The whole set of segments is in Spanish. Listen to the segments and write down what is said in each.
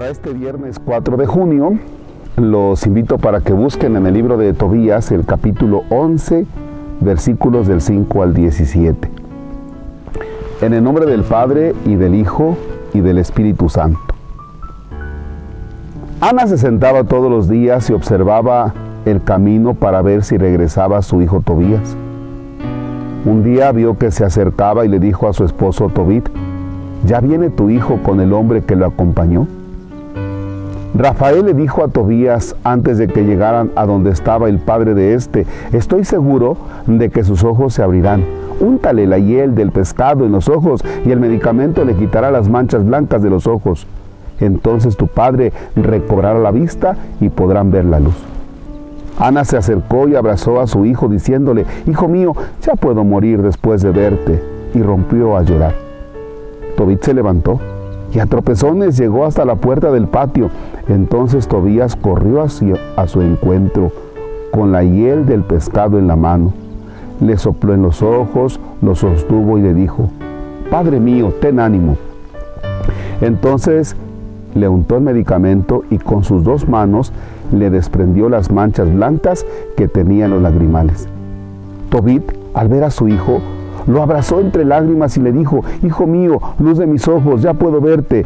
Para este viernes 4 de junio, los invito para que busquen en el libro de Tobías el capítulo 11, versículos del 5 al 17. En el nombre del Padre y del Hijo y del Espíritu Santo. Ana se sentaba todos los días y observaba el camino para ver si regresaba su hijo Tobías. Un día vio que se acercaba y le dijo a su esposo Tobit, ¿ya viene tu hijo con el hombre que lo acompañó? Rafael le dijo a Tobías antes de que llegaran a donde estaba el padre de este, estoy seguro de que sus ojos se abrirán. Úntale la hiel del pescado en los ojos y el medicamento le quitará las manchas blancas de los ojos. Entonces tu padre recobrará la vista y podrán ver la luz. Ana se acercó y abrazó a su hijo diciéndole, Hijo mío, ya puedo morir después de verte. Y rompió a llorar. Tobit se levantó y a tropezones llegó hasta la puerta del patio. Entonces Tobías corrió hacia, a su encuentro con la hiel del pescado en la mano. Le sopló en los ojos, lo sostuvo y le dijo, Padre mío, ten ánimo. Entonces le untó el medicamento y con sus dos manos le desprendió las manchas blancas que tenían los lagrimales. Tobit, al ver a su hijo, lo abrazó entre lágrimas y le dijo, Hijo mío, luz de mis ojos, ya puedo verte.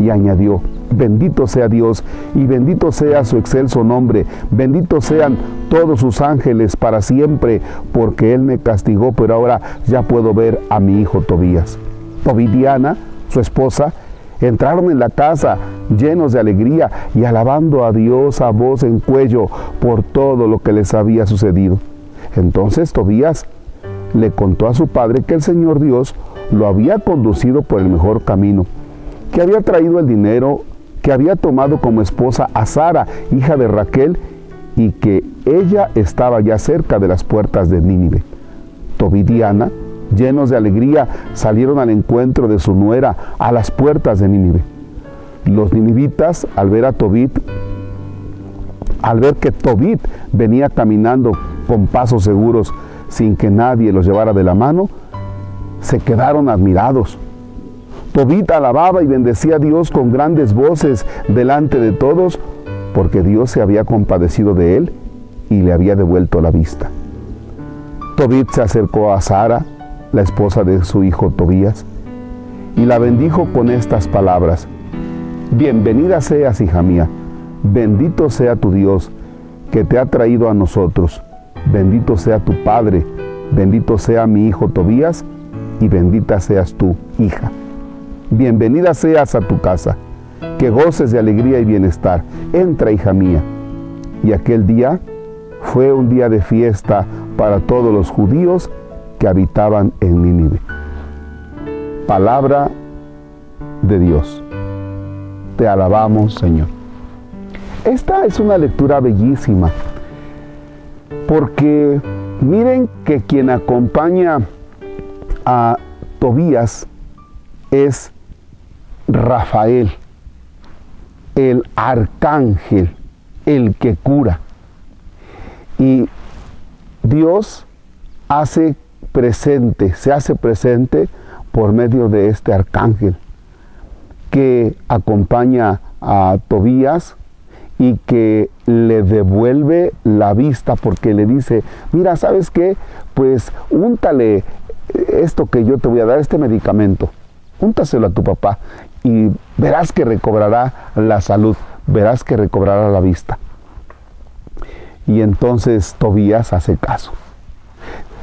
Y añadió, bendito sea Dios y bendito sea su excelso nombre, bendito sean todos sus ángeles para siempre, porque Él me castigó, pero ahora ya puedo ver a mi hijo Tobías. Tobidiana, su esposa, entraron en la casa llenos de alegría y alabando a Dios a voz en cuello por todo lo que les había sucedido. Entonces Tobías le contó a su padre que el Señor Dios lo había conducido por el mejor camino, que había traído el dinero, que había tomado como esposa a Sara, hija de Raquel, y que ella estaba ya cerca de las puertas de Nínive. Tobidiana, llenos de alegría, salieron al encuentro de su nuera a las puertas de Nínive. Los ninivitas, al ver a Tobit, al ver que Tobit venía caminando con pasos seguros, sin que nadie los llevara de la mano, se quedaron admirados. Tobit alababa y bendecía a Dios con grandes voces delante de todos, porque Dios se había compadecido de él y le había devuelto la vista. Tobit se acercó a Sara, la esposa de su hijo Tobías, y la bendijo con estas palabras. Bienvenida seas, hija mía, bendito sea tu Dios, que te ha traído a nosotros bendito sea tu Padre, bendito sea mi hijo Tobías y bendita seas tú, hija. Bienvenida seas a tu casa, que goces de alegría y bienestar. Entra, hija mía. Y aquel día fue un día de fiesta para todos los judíos que habitaban en Nínive. Palabra de Dios. Te alabamos, Señor. Esta es una lectura bellísima porque miren que quien acompaña a Tobías es Rafael, el arcángel, el que cura. Y Dios hace presente, se hace presente por medio de este arcángel que acompaña a Tobías y que le devuelve la vista porque le dice, mira, ¿sabes qué? Pues úntale esto que yo te voy a dar, este medicamento, úntaselo a tu papá y verás que recobrará la salud, verás que recobrará la vista. Y entonces Tobías hace caso.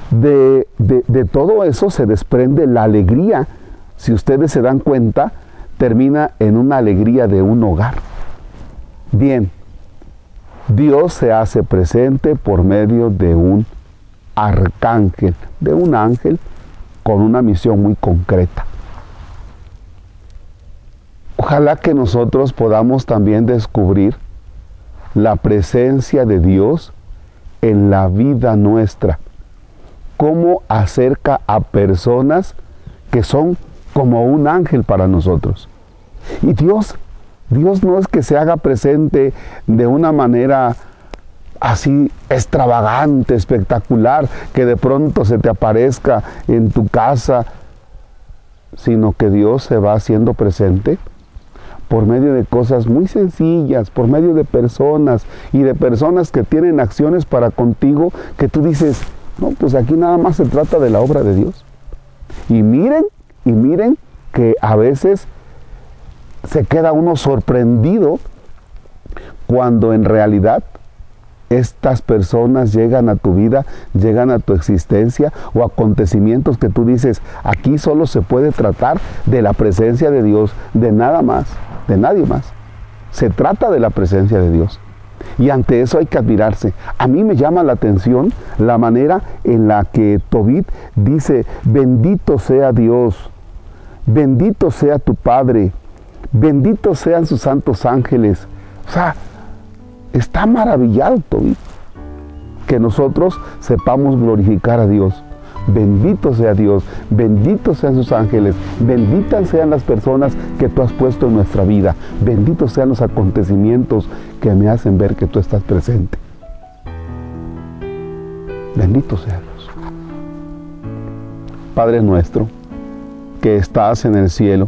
De, de todo eso se desprende la alegría, si ustedes se dan cuenta, termina en una alegría de un hogar. Bien, Dios se hace presente por medio de un arcángel, de un ángel con una misión muy concreta. Ojalá que nosotros podamos también descubrir la presencia de Dios en la vida nuestra, cómo acerca a personas que son como un ángel para nosotros. Y Dios Dios no es que se haga presente de una manera así extravagante, espectacular, que de pronto se te aparezca en tu casa, sino que Dios se va haciendo presente por medio de cosas muy sencillas, por medio de personas y de personas que tienen acciones para contigo que tú dices, no, pues aquí nada más se trata de la obra de Dios. Y miren, y miren que a veces se queda uno sorprendido cuando en realidad estas personas llegan a tu vida, llegan a tu existencia o acontecimientos que tú dices, aquí solo se puede tratar de la presencia de Dios, de nada más, de nadie más. Se trata de la presencia de Dios. Y ante eso hay que admirarse. A mí me llama la atención la manera en la que Tobit dice, bendito sea Dios, bendito sea tu Padre, bendito sean sus santos ángeles. O sea, está maravillado Tobit que nosotros sepamos glorificar a Dios. Bendito sea Dios, benditos sean sus ángeles, benditas sean las personas que tú has puesto en nuestra vida, benditos sean los acontecimientos que me hacen ver que tú estás presente. Bendito sea Dios. Padre nuestro, que estás en el cielo,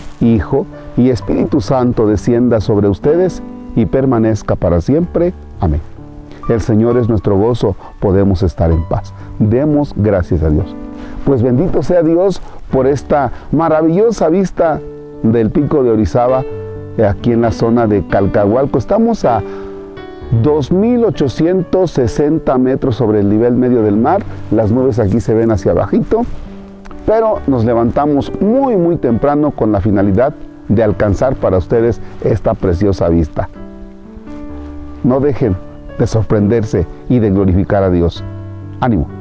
Hijo y Espíritu Santo descienda sobre ustedes y permanezca para siempre. Amén. El Señor es nuestro gozo, podemos estar en paz. Demos gracias a Dios. Pues bendito sea Dios por esta maravillosa vista del pico de Orizaba, eh, aquí en la zona de Calcahualco. Estamos a 2.860 metros sobre el nivel medio del mar. Las nubes aquí se ven hacia abajito, pero nos levantamos muy, muy temprano con la finalidad de alcanzar para ustedes esta preciosa vista. No dejen de sorprenderse y de glorificar a Dios. Ánimo.